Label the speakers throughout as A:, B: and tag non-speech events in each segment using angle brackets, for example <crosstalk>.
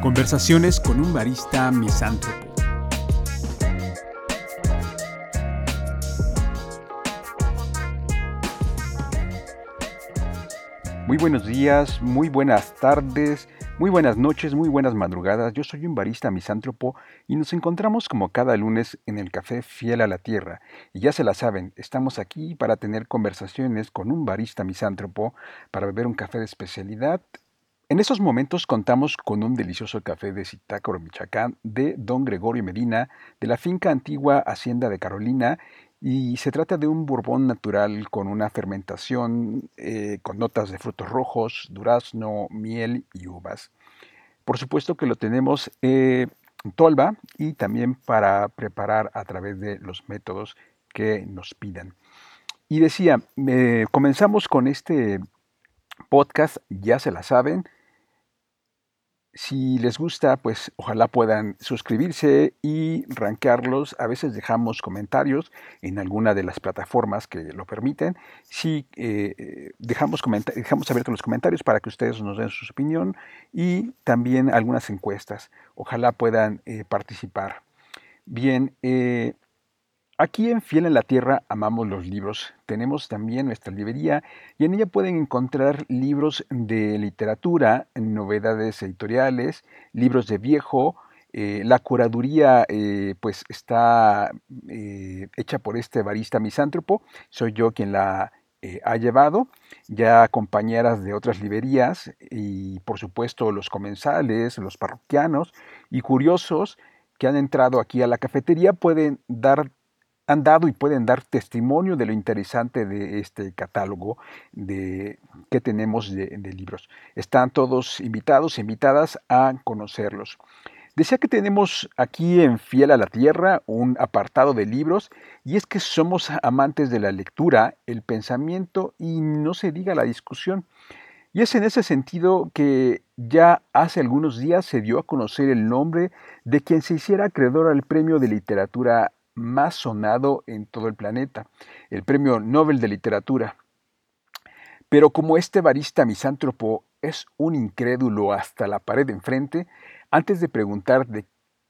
A: Conversaciones con un barista misántropo. Muy buenos días, muy buenas tardes, muy buenas noches, muy buenas madrugadas. Yo soy un barista misántropo y nos encontramos como cada lunes en el café Fiel a la Tierra. Y ya se la saben, estamos aquí para tener conversaciones con un barista misántropo, para beber un café de especialidad. En estos momentos contamos con un delicioso café de Zitácuaro, Michoacán, de don Gregorio Medina, de la finca antigua Hacienda de Carolina, y se trata de un bourbon natural con una fermentación eh, con notas de frutos rojos, durazno, miel y uvas. Por supuesto que lo tenemos eh, en tolva y también para preparar a través de los métodos que nos pidan. Y decía, eh, comenzamos con este podcast, ya se la saben, si les gusta, pues ojalá puedan suscribirse y rankearlos. A veces dejamos comentarios en alguna de las plataformas que lo permiten. Si eh, dejamos, dejamos abiertos los comentarios para que ustedes nos den su opinión y también algunas encuestas. Ojalá puedan eh, participar. Bien, eh, Aquí en Fiel en la Tierra amamos los libros. Tenemos también nuestra librería y en ella pueden encontrar libros de literatura, novedades editoriales, libros de viejo. Eh, la curaduría eh, pues está eh, hecha por este barista misántropo. Soy yo quien la ha llevado. Ya compañeras de otras librerías y por supuesto los comensales, los parroquianos y curiosos que han entrado aquí a la cafetería pueden dar han dado y pueden dar testimonio de lo interesante de este catálogo de, que tenemos de, libros. Están todos invitados e invitadas a conocerlos. Decía que tenemos aquí en Fiel a la Tierra un apartado de libros y es que somos amantes de la lectura, el pensamiento y no se diga la discusión. Y es en ese sentido que ya hace algunos días se dio a conocer el nombre de quien se hiciera acreedor al Premio de Literatura más sonado en todo el planeta, el Premio Nobel de Literatura. Pero como este barista misántropo es un incrédulo hasta la pared de enfrente, antes de preguntar, de,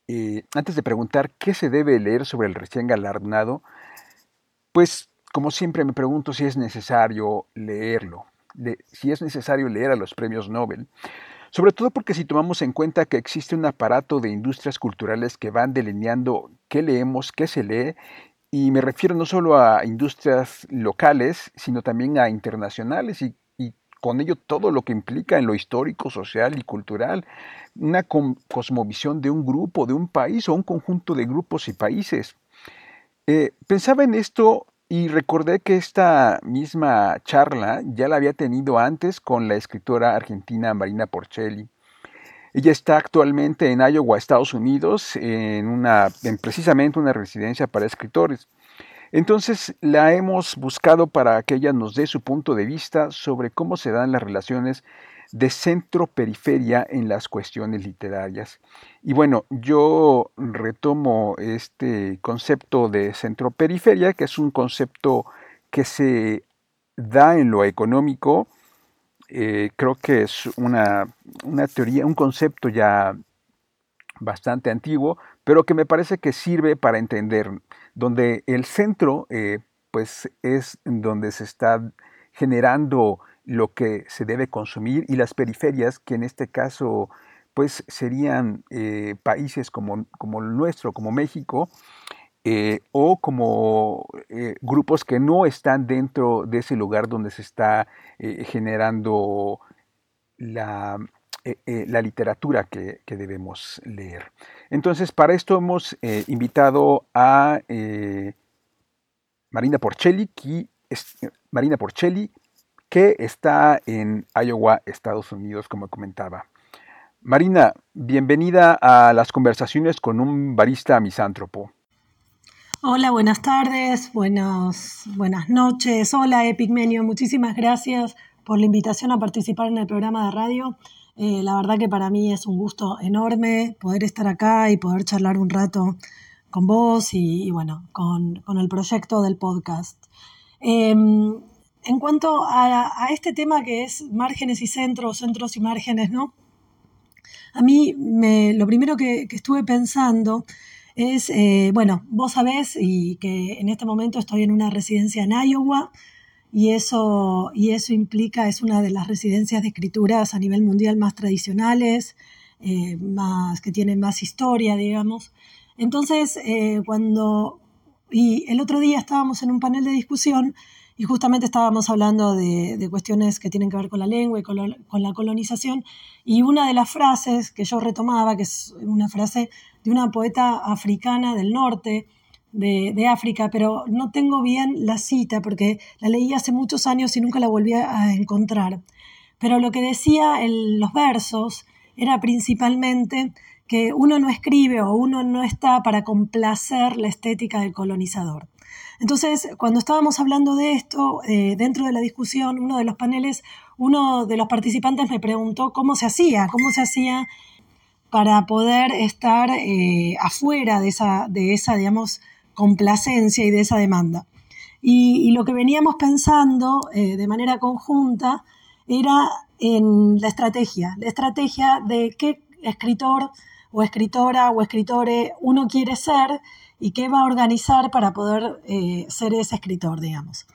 A: eh, antes de preguntar qué se debe leer sobre el recién galardonado, pues como siempre me pregunto si es necesario leerlo, si es necesario leer a los premios Nobel. Sobre todo porque si tomamos en cuenta que existe un aparato de industrias culturales que van delineando qué leemos, qué se lee, y me refiero no solo a industrias locales, sino también a internacionales y, con ello todo lo que implica en lo histórico, social y cultural, una cosmovisión de un grupo, de un país o un conjunto de grupos y países. Eh, pensaba en esto y recordé que esta misma charla ya la había tenido antes con la escritora argentina Marina Porcelli. Ella está actualmente en Iowa, Estados Unidos, en, una, en precisamente una residencia para escritores. Entonces la hemos buscado para que ella nos dé su punto de vista sobre cómo se dan las relaciones de centro-periferia en las cuestiones literarias. Y bueno, yo retomo este concepto de centro-periferia, que es un concepto que se da en lo económico, eh, creo que es una, teoría, un concepto ya bastante antiguo, pero que me parece que sirve para entender, donde el centro eh, pues es donde se está generando lo que se debe consumir y las periferias, que en este caso pues serían eh, países como, como, el nuestro, como México, eh, o como eh, grupos que no están dentro de ese lugar donde se está generando la, la literatura que, que, debemos leer. Entonces, para esto hemos invitado a Marina Porcelli, que, Marina Porcelli, que está en Iowa, Estados Unidos, como comentaba. Marina, bienvenida a las conversaciones con un barista misántropo.
B: Hola, buenas tardes, buenas, buenas noches. Hola, Epigmenio, muchísimas gracias por la invitación a participar en el programa de radio. Eh, la verdad que para mí es un gusto enorme poder estar acá y poder charlar un rato con vos y, bueno, con, el proyecto del podcast. Em, en cuanto a, este tema que es márgenes y centros, centros y márgenes, ¿no? A mí me, lo primero que, estuve pensando es, eh, bueno, vos sabés y que en este momento estoy en una residencia en Iowa y eso, y eso implica, es una de las residencias de escrituras a nivel mundial más tradicionales, eh, más, que tienen más historia, digamos. Entonces, eh, cuando, y el otro día estábamos en un panel de discusión y justamente estábamos hablando de, cuestiones que tienen que ver con la lengua y con, la colonización. Y una de las frases que yo retomaba, que es una frase de una poeta africana del norte, de, África, pero no tengo bien la cita porque la leí hace muchos años y nunca la volví a encontrar. Pero lo que decía en los versos era principalmente que uno no escribe o uno no está para complacer la estética del colonizador. Entonces, cuando estábamos hablando de esto, eh, dentro de la discusión, uno de los paneles, uno de los participantes me preguntó cómo se hacía, cómo se hacía para poder estar eh, afuera de esa, de esa, digamos, complacencia y de esa demanda. Y, lo que veníamos pensando eh, de manera conjunta era en la estrategia, la estrategia de qué escritor o escritora o escritore uno quiere ser y qué va a organizar para poder eh, ser ese escritor, digamos.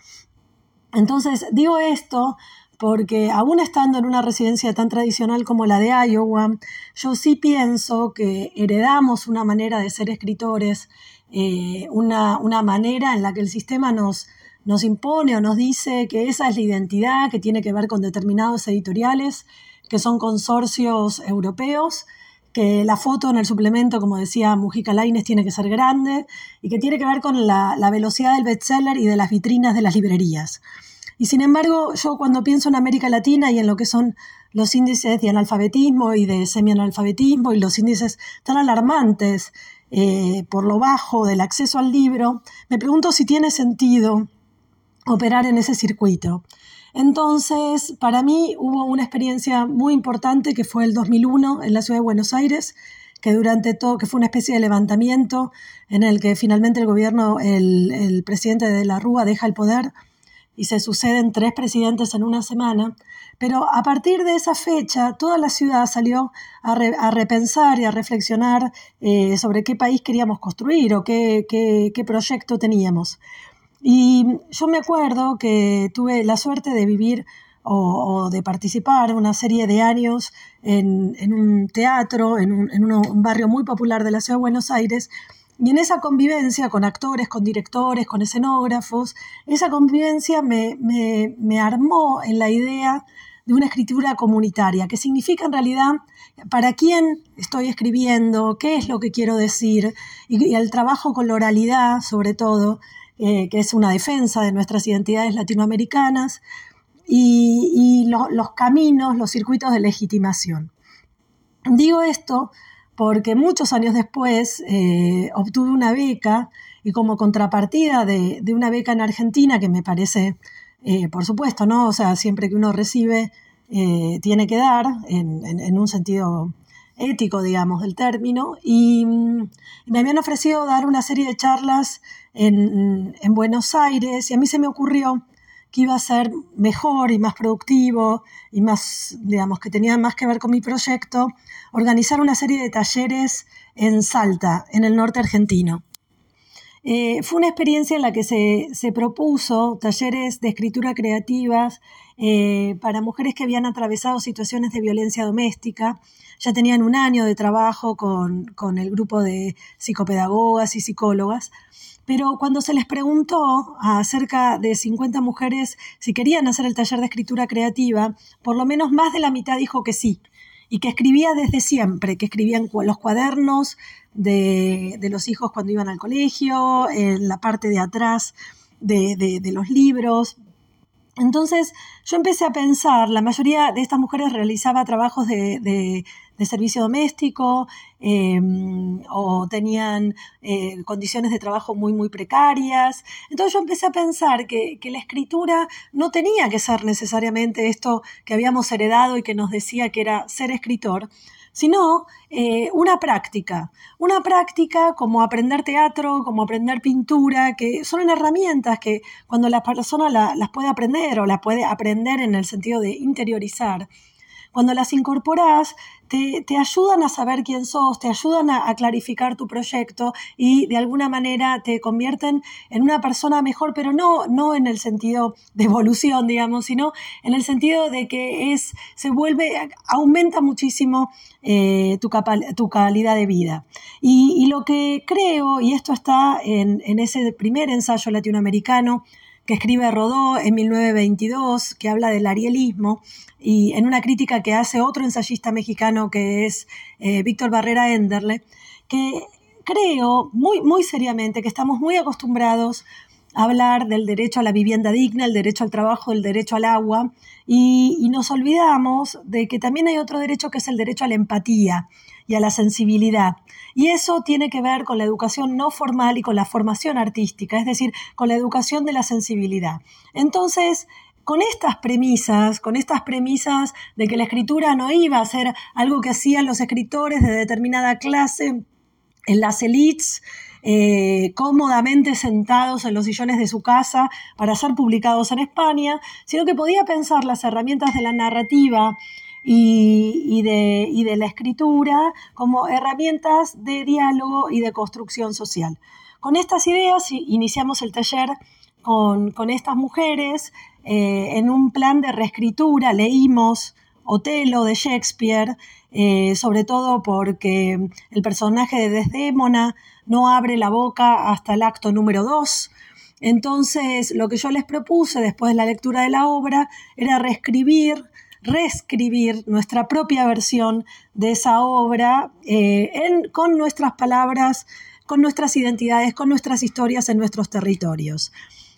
B: Entonces, digo esto porque aún estando en una residencia tan tradicional como la de Iowa, yo sí pienso que heredamos una manera de ser escritores, eh, una, una, manera en la que el sistema nos, nos impone o nos dice que esa es la identidad que tiene que ver con determinados editoriales, que son consorcios europeos, que la foto en el suplemento, como decía Mujica Laines, tiene que ser grande y que tiene que ver con la, velocidad del bestseller y de las vitrinas de las librerías. Y sin embargo, yo cuando pienso en América Latina y en lo que son los índices de analfabetismo y de semianalfabetismo y los índices tan alarmantes eh, por lo bajo del acceso al libro, me pregunto si tiene sentido operar en ese circuito. Entonces, para mí hubo una experiencia muy importante que fue el 2001 en la ciudad de Buenos Aires, que durante todo, que fue una especie de levantamiento en el que finalmente el gobierno, el, presidente de la Rúa deja el poder y se suceden tres presidentes en una semana. Pero a partir de esa fecha, toda la ciudad salió a, repensar y a reflexionar eh, sobre qué país queríamos construir o qué proyecto teníamos. Y yo me acuerdo que tuve la suerte de vivir o, de participar una serie de años en, un teatro, en, un, barrio muy popular de la ciudad de Buenos Aires, y en esa convivencia con actores, con directores, con escenógrafos, esa convivencia me, me, armó en la idea de una escritura comunitaria, que significa en realidad para quién estoy escribiendo, qué es lo que quiero decir, y, y el trabajo con la oralidad, sobre todo, eh, que es una defensa de nuestras identidades latinoamericanas, y, los caminos, los circuitos de legitimación. Digo esto porque muchos años después eh, obtuve una beca y como contrapartida de, una beca en Argentina, que me parece, eh, por supuesto, ¿no? O sea, siempre que uno recibe, tiene que dar en, un sentido ético, digamos, del término, y, mm, me habían ofrecido dar una serie de charlas en, Buenos Aires y a mí se me ocurrió que iba a ser mejor y más productivo y más, digamos, que tenía más que ver con mi proyecto, organizar una serie de talleres en Salta, en el norte argentino. Eh, fue una experiencia en la que se, propuso talleres de escritura creativas eh, para mujeres que habían atravesado situaciones de violencia doméstica. Ya tenían un año de trabajo con, con el grupo de psicopedagogas y psicólogas pero cuando se les preguntó a cerca de 50 mujeres si querían hacer el taller de escritura creativa, por lo menos más de la mitad dijo que sí, y que escribía desde siempre, que escribían los cuadernos de, los hijos cuando iban al colegio, en la parte de atrás de, los libros, Entonces yo empecé a pensar, la mayoría de estas mujeres realizaba trabajos de, servicio doméstico em, o tenían eh, condiciones de trabajo muy, muy precarias. Entonces yo empecé a pensar que, que, la escritura no tenía que ser necesariamente esto que habíamos heredado y que nos decía que era ser escritor, sino eh, una práctica, una práctica como aprender teatro, como aprender pintura, que son herramientas que cuando la persona las puede aprender o las puede aprender en el sentido de interiorizar, cuando las incorporas, te, ayudan a saber quién sos, te ayudan a, clarificar tu proyecto y de alguna manera te convierten en una persona mejor, pero no, no en el sentido de evolución, digamos, sino en el sentido de que es, se vuelve, aumenta muchísimo eh, tu, tu, calidad de vida. Y, lo que creo, y esto está en, en ese primer ensayo latinoamericano, que escribe Rodó en 1922, que habla del arielismo, y en una crítica que hace otro ensayista mexicano que es eh, Víctor Barrera Enderle, que creo muy, muy seriamente que estamos muy acostumbrados a hablar del derecho a la vivienda digna, el derecho al trabajo, el derecho al agua, y, y nos olvidamos de que también hay otro derecho que es el derecho a la empatía y a la sensibilidad. Y eso tiene que ver con la educación no formal y con la formación artística, es decir, con la educación de la sensibilidad. Entonces, con estas premisas, con estas premisas de que la escritura no iba a ser algo que hacían los escritores de determinada clase en las elites, eh, cómodamente sentados en los sillones de su casa para ser publicados en España, sino que podía pensar las herramientas de la narrativa y, de, la escritura como herramientas de diálogo y de construcción social. Con estas ideas iniciamos el taller con, con estas mujeres eh, en un plan de reescritura. Leímos Otelo de Shakespeare, eh, sobre todo porque el personaje de Desdémona no abre la boca hasta el acto número 2. Entonces, lo que yo les propuse después de la lectura de la obra era reescribir reescribir nuestra propia versión de esa obra eh, con nuestras palabras, con nuestras identidades, con nuestras historias en nuestros territorios.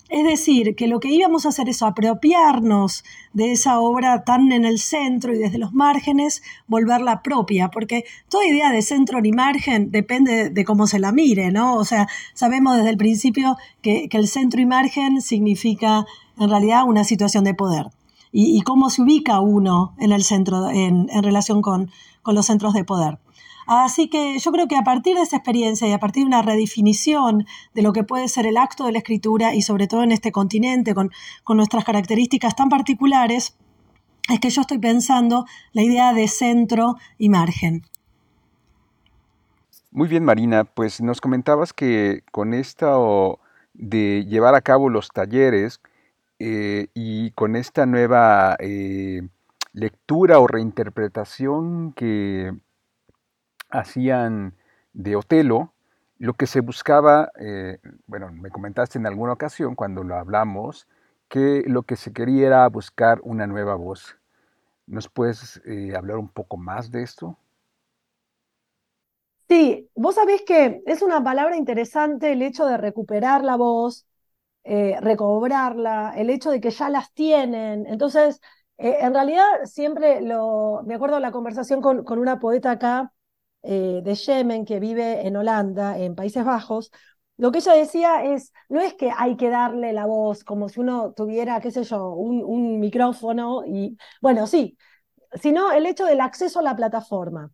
B: Es decir, que lo que íbamos a hacer es apropiarnos de esa obra tan en el centro y desde los márgenes, volverla propia, porque toda idea de centro ni margen depende de cómo se la mire, ¿no? O sea, sabemos desde el principio que, que el centro y margen significa en realidad una situación de poder y, cómo se ubica uno en el centro en, relación con, los centros de poder. Así que yo creo que a partir de esa experiencia y a partir de una redefinición de lo que puede ser el acto de la escritura y sobre todo en este continente con, nuestras características tan particulares, es que yo estoy pensando la idea de centro y margen.
A: Muy bien, Marina, pues nos comentabas que con esto de llevar a cabo los talleres, eh, y con esta nueva eh, lectura o reinterpretación que hacían de Otelo, lo que se buscaba, eh, bueno, me comentaste en alguna ocasión cuando lo hablamos, que lo que se quería era buscar una nueva voz. ¿Nos puedes hablar un poco más de esto?
B: Sí, vos sabés que es una palabra interesante el hecho de recuperar la voz, eh, recobrarla, el hecho de que ya las tienen. Entonces, eh, en realidad siempre lo, me acuerdo la conversación con, con una poeta acá eh, de Yemen que vive en Holanda, en Países Bajos, lo que ella decía es, no es que hay que darle la voz como si uno tuviera, qué sé yo, un, un micrófono y, bueno, sí, sino el hecho del acceso a la plataforma.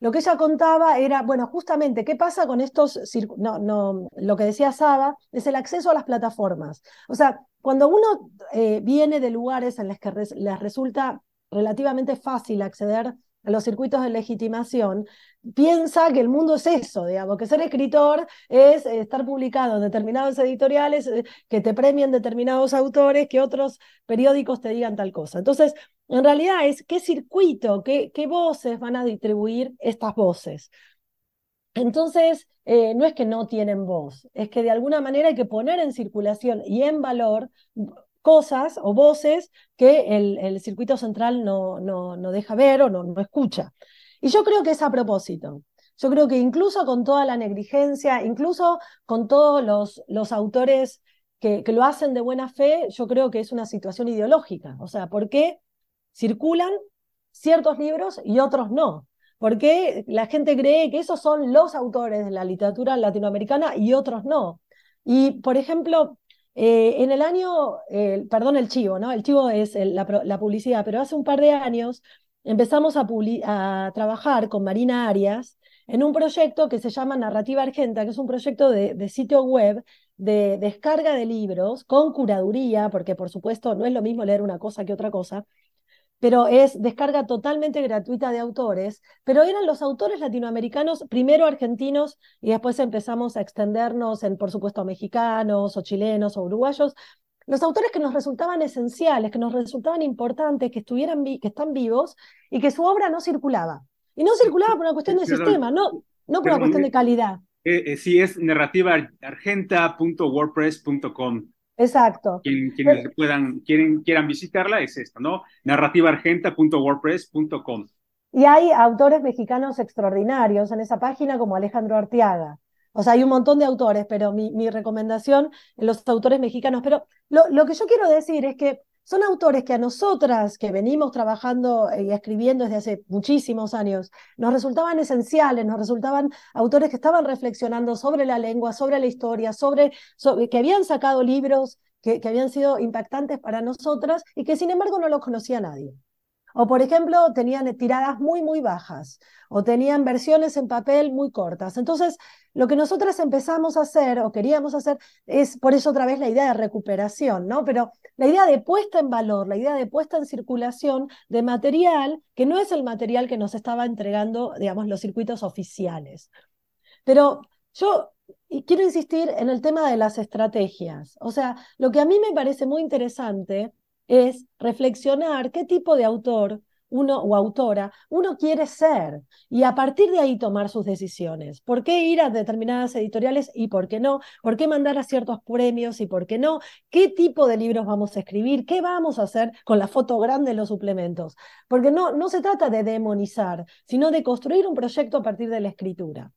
B: Lo que ella contaba era, bueno, justamente, ¿qué pasa con estos, no, no, lo que decía Saba es el acceso a las plataformas. O sea, cuando uno eh, viene de lugares en los que les resulta relativamente fácil acceder a los circuitos de legitimación, piensa que el mundo es eso, digamos, que ser escritor es estar publicado en determinados editoriales, eh, que te premien determinados autores, que otros periódicos te digan tal cosa. Entonces, en realidad es qué circuito, qué, voces van a distribuir estas voces. Entonces, eh, no es que no tienen voz, es que de alguna manera hay que poner en circulación y en valor cosas o voces que el, circuito central no, no, no, deja ver o no, no escucha. Y yo creo que es a propósito. Yo creo que incluso con toda la negligencia, incluso con todos los, los autores que, que, lo hacen de buena fe, yo creo que es una situación ideológica. O sea, ¿por qué circulan ciertos libros y otros no? ¿Por qué la gente cree que esos son los autores de la literatura latinoamericana y otros no? Y, por ejemplo, eh, en el año, perdón, el chivo, ¿no? El chivo es la, publicidad, pero hace un par de años empezamos a, a, trabajar con Marina Arias en un proyecto que se llama Narrativa Argenta, que es un proyecto de sitio web de descarga de libros con curaduría, porque por supuesto no es lo mismo leer una cosa que otra cosa, pero es descarga totalmente gratuita de autores, pero eran los autores latinoamericanos, primero argentinos y después empezamos a extendernos en, por supuesto, mexicanos o chilenos o uruguayos, los autores que nos resultaban esenciales, que nos resultaban importantes, que, estuvieran que están vivos y que su obra no circulaba. Y no circulaba por una cuestión de sistema, no, no por una cuestión de calidad.
C: Eh, eh, sí, es narrativaargenta.wordpress.com.
B: Exacto.
C: quienes puedan, quieren, quieran visitarla es esto, ¿no? narrativaargenta.wordpress.com.
B: Y hay autores mexicanos extraordinarios en esa página como Alejandro Arteaga. O sea, hay un montón de autores, pero mi, mi recomendación en los autores mexicanos. Pero lo, lo que yo quiero decir es que son autores que a nosotras, que venimos trabajando y escribiendo desde hace muchísimos años, nos resultaban esenciales, nos resultaban autores que estaban reflexionando sobre la lengua, sobre la historia, sobre, que habían sacado libros que, que habían sido impactantes para nosotras y que sin embargo no los conocía nadie. O, por ejemplo, tenían tiradas muy, muy bajas, o tenían versiones en papel muy cortas. Entonces, lo que nosotras empezamos a hacer, o queríamos hacer, es por eso otra vez la idea de recuperación, ¿no? Pero la idea de puesta en valor, la idea de puesta en circulación de material que no es el material que nos estaba entregando, digamos, los circuitos oficiales. Pero yo quiero insistir en el tema de las estrategias. O sea, lo que a mí me parece muy interesante es reflexionar qué tipo de autor uno o autora uno quiere ser y a partir de ahí tomar sus decisiones. ¿Por qué ir a determinadas editoriales y por qué no? ¿Por qué mandar a ciertos premios y por qué no? ¿Qué tipo de libros vamos a escribir? ¿Qué vamos a hacer con la foto grande de los suplementos? Porque no, no se trata de demonizar, sino de construir un proyecto a partir de la escritura.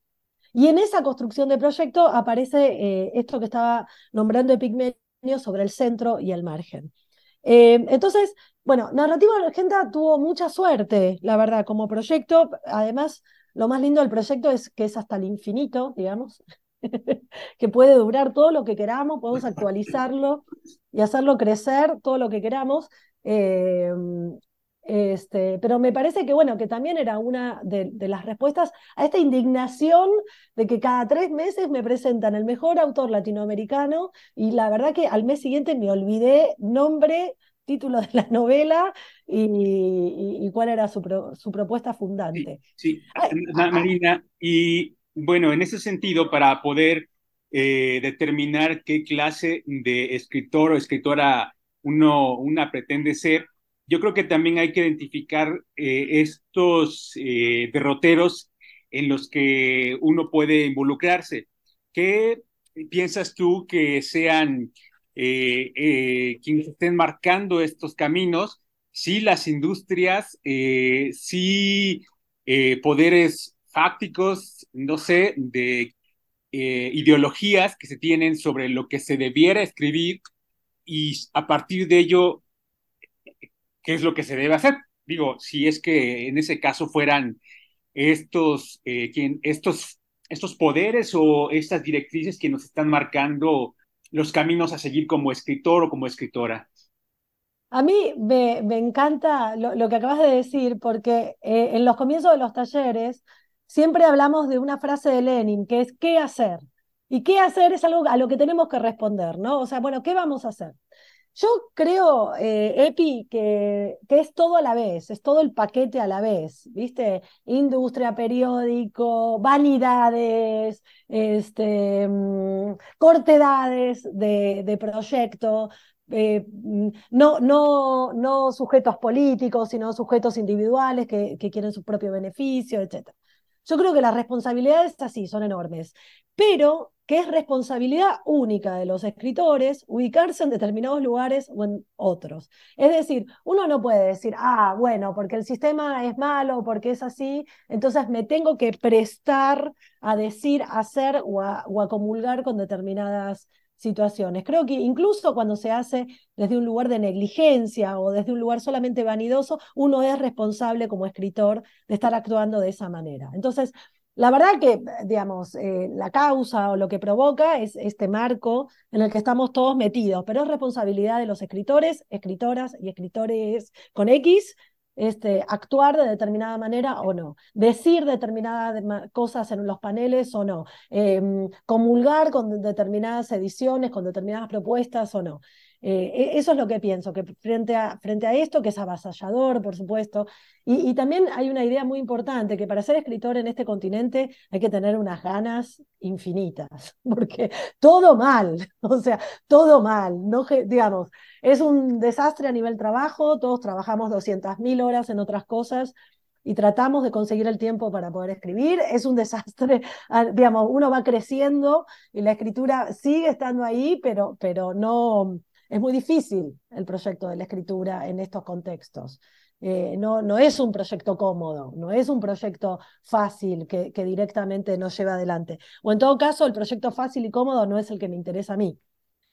B: Y en esa construcción de proyecto aparece eh, esto que estaba nombrando Epigmenio sobre el centro y el margen. Eh, entonces, bueno, Narrativa Argenta tuvo mucha suerte, la verdad, como proyecto. Además, lo más lindo del proyecto es que es hasta el infinito, digamos, <laughs> que puede durar todo lo que queramos, podemos actualizarlo y hacerlo crecer todo lo que queramos. Eh, este, pero me parece que, bueno, que también era una de, de, las respuestas a esta indignación de que cada tres meses me presentan el mejor autor latinoamericano y la verdad que al mes siguiente me olvidé nombre, título de la novela y, y, cuál era su, pro, su, propuesta fundante.
C: Sí, sí. Marina, y bueno, en ese sentido, para poder eh, determinar qué clase de escritor o escritora uno, una pretende ser, yo creo que también hay que identificar eh, estos eh, derroteros en los que uno puede involucrarse. ¿Qué piensas tú que sean eh, quienes estén marcando estos caminos? Si las industrias, si poderes fácticos, no sé, de ideologías que se tienen sobre lo que se debiera escribir y a partir de ello qué es lo que se debe hacer. Digo, si es que en ese caso fueran estos, eh, estos, estos poderes o estas directrices que nos están marcando los caminos a seguir como escritor o como escritora.
B: A mí me, encanta lo, lo, que acabas de decir, porque eh, en los comienzos de los talleres siempre hablamos de una frase de Lenin, que es ¿qué hacer? Y qué hacer es algo a lo que tenemos que responder, ¿no? O sea, bueno, ¿qué vamos a hacer? Yo creo, eh, Epi, que, que, es todo a la vez, es todo el paquete a la vez, ¿viste? Industria, periódico, vanidades, este, mm, cortedades de, de proyecto, eh, mm, no, no, no sujetos políticos, sino sujetos individuales que, que quieren su propio beneficio, etc. Yo creo que las responsabilidades así son enormes, pero que es responsabilidad única de los escritores ubicarse en determinados lugares o en otros. Es decir, uno no puede decir, ah, bueno, porque el sistema es malo, porque es así, entonces me tengo que prestar a decir, hacer o a, o a comulgar con determinadas situaciones. Creo que incluso cuando se hace desde un lugar de negligencia o desde un lugar solamente vanidoso, uno es responsable como escritor de estar actuando de esa manera. Entonces, la verdad que, digamos, eh, la causa o lo que provoca es este marco en el que estamos todos metidos, pero es responsabilidad de los escritores, escritoras y escritores con X este, actuar de determinada manera o no, decir determinadas cosas en los paneles o no, em, comulgar con determinadas ediciones, con determinadas propuestas o no. Eh, e, eso es lo que pienso, que frente a, frente a esto, que es avasallador, por supuesto, y, también hay una idea muy importante, que para ser escritor en este continente hay que tener unas ganas infinitas, <laughs> porque todo mal, <laughs> o sea, todo mal, no, digamos, es un desastre a nivel trabajo, todos trabajamos 200.000 horas en otras cosas, y tratamos de conseguir el tiempo para poder escribir. Es un desastre, <laughs> ah, digamos, uno va creciendo y la escritura sigue estando ahí, pero, pero no, es muy difícil el proyecto de la escritura en estos contextos. Eh, no, no es un proyecto cómodo, no es un proyecto fácil que, que, directamente nos lleva adelante. O en todo caso, el proyecto fácil y cómodo no es el que me interesa a mí,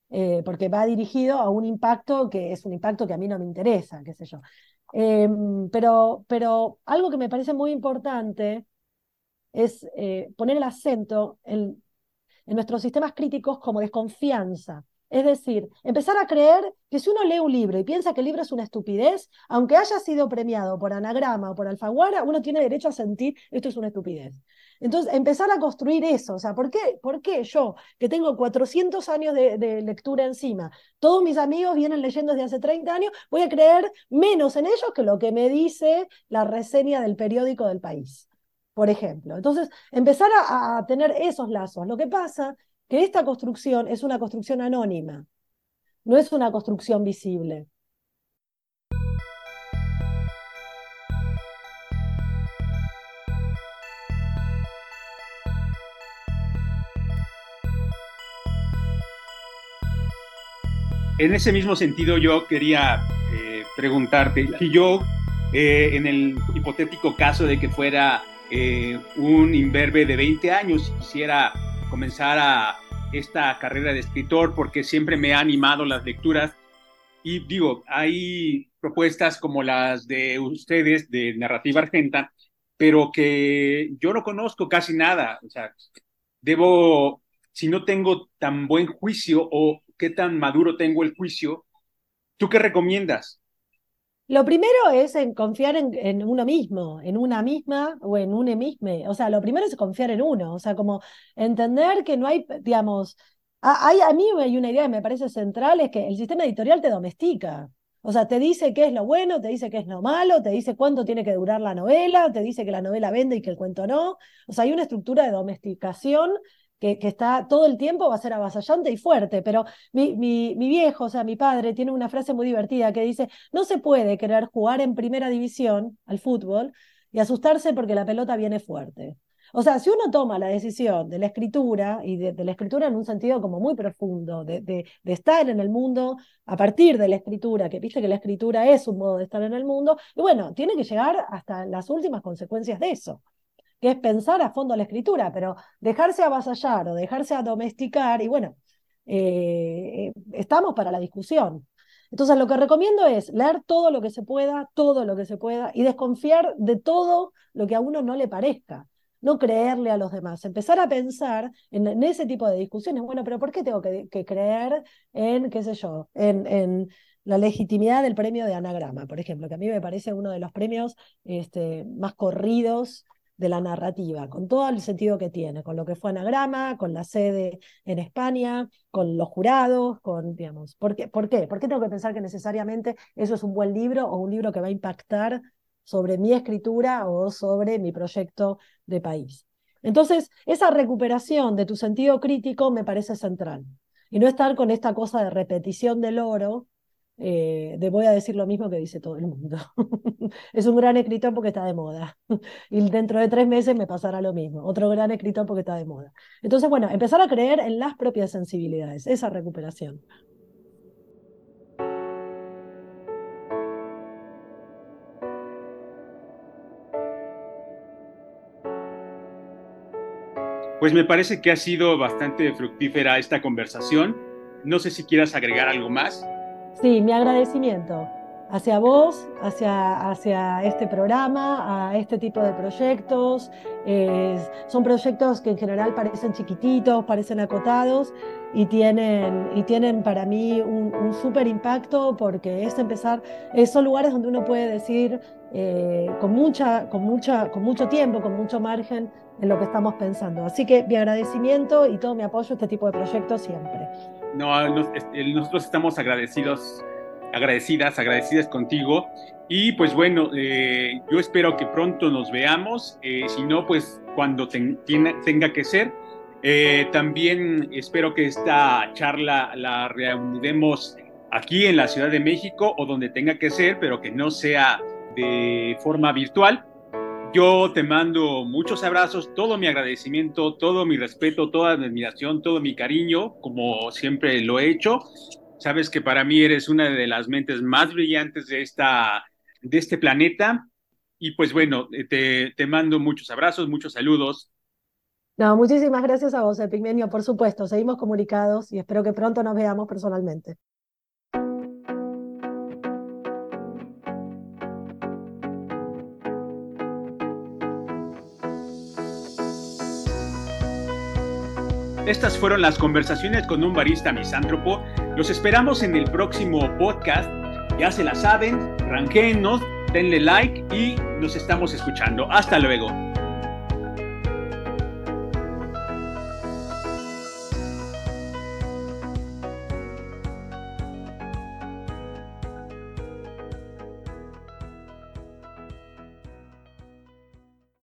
B: eh, porque va dirigido a un impacto que es un impacto que a mí no me interesa, qué sé yo. Em, pero, pero algo que me parece muy importante es eh, poner el acento en, en nuestros sistemas críticos como desconfianza es decir, empezar a creer que si uno lee un libro y piensa que el libro es una estupidez, aunque haya sido premiado por Anagrama o por Alfaguara, uno tiene derecho a sentir esto es una estupidez. Entonces, empezar a construir eso, o sea, ¿por qué, ¿Por qué yo, que tengo 400 años de, lectura encima, todos mis amigos vienen leyendo desde hace 30 años, voy a creer menos en ellos que lo que me dice la reseña del periódico del país? Por ejemplo. Entonces, empezar a tener esos lazos. Lo que pasa que esta construcción es una construcción anónima, no es una construcción visible.
C: En ese mismo sentido, yo quería eh, preguntarte, si yo, eh, en el hipotético caso de que fuera eh, un imberbe de 20 años, quisiera comenzar a esta carrera de escritor porque siempre me ha animado las lecturas. Y digo, hay propuestas como las de ustedes de narrativa argenta, pero que yo no conozco casi nada. O sea, debo, si no tengo tan buen juicio o qué tan maduro tengo el juicio, ¿tú qué recomiendas?
B: Lo primero es en confiar en, uno mismo, en una misma o en un mismo. O sea, lo primero es confiar en uno. O sea, como entender que no hay, digamos, hay, a mí hay una idea que me parece central, es que el sistema editorial te domestica. O sea, te dice qué es lo bueno, te dice qué es lo malo, te dice cuánto tiene que durar la novela, te dice que la novela vende y que el cuento no. O sea, hay una estructura de domesticación que, está todo el tiempo, va a ser avasallante y fuerte, pero mi, mi, mi, viejo, o sea, mi padre, tiene una frase muy divertida que dice, no se puede querer jugar en primera división al fútbol y asustarse porque la pelota viene fuerte. O sea, si uno toma la decisión de la escritura, y de, la escritura en un sentido como muy profundo, de, de, de, estar en el mundo a partir de la escritura, que viste que la escritura es un modo de estar en el mundo, y bueno, tiene que llegar hasta las últimas consecuencias de eso es pensar a fondo la escritura, pero dejarse avasallar o dejarse domesticar, y bueno, eh, estamos para la discusión. Entonces, lo que recomiendo es leer todo lo que se pueda, todo lo que se pueda, y desconfiar de todo lo que a uno no le parezca. No creerle a los demás, empezar a pensar en, ese tipo de discusiones. Bueno, pero ¿por qué tengo que, creer en, qué sé yo, en, en la legitimidad del premio de anagrama, por ejemplo, que a mí me parece uno de los premios este, más corridos de la narrativa, con todo el sentido que tiene, con lo que fue Anagrama, con la sede en España, con los jurados, con, digamos, ¿por qué? ¿por qué? ¿Por qué tengo que pensar que necesariamente eso es un buen libro o un libro que va a impactar sobre mi escritura o sobre mi proyecto de país? Entonces, esa recuperación de tu sentido crítico me parece central. Y no estar con esta cosa de repetición del oro, eh, voy a decir lo mismo que dice todo el mundo. <laughs> es un gran escritor porque está de moda. <laughs> y dentro de tres meses me pasará lo mismo. Otro gran escritor porque está de moda. Entonces, bueno, empezar a creer en las propias sensibilidades, esa recuperación.
C: Pues me parece que ha sido bastante fructífera esta conversación No sé si quieras agregar algo más.
B: Sí, mi agradecimiento hacia vos, hacia, hacia este programa, a este tipo de proyectos. son proyectos que en general parecen chiquititos, parecen acotados y tienen, y tienen para mí un, un súper impacto porque es empezar, son lugares donde uno puede decir eh, con, mucha, con, mucha, con mucho tiempo, con mucho margen en lo que estamos pensando. Así que mi agradecimiento y todo mi apoyo a este tipo de proyectos siempre.
C: No, nosotros estamos agradecidos agradecidas, agradecidas contigo. Y pues bueno, eh, yo espero que pronto nos veamos, eh, si no, pues cuando tenga que ser. Eh, también espero que esta charla la reanudemos aquí en la Ciudad de México o donde tenga que ser, pero que no sea de forma virtual. Yo te mando muchos abrazos, todo mi agradecimiento, todo mi respeto, toda mi admiración, todo mi cariño, como siempre lo he hecho. Sabes que para mí eres una de las mentes más brillantes de, esta, de este planeta. Y pues bueno, eh, te, te mando muchos abrazos, muchos saludos.
B: No, muchísimas gracias a vos, Epigmenio, por supuesto. Seguimos comunicados y espero que pronto nos veamos personalmente.
C: Estas fueron las conversaciones con un barista misántropo. Los esperamos en el próximo podcast. Ya se la saben, ranquenos, denle like y nos estamos escuchando. Hasta luego.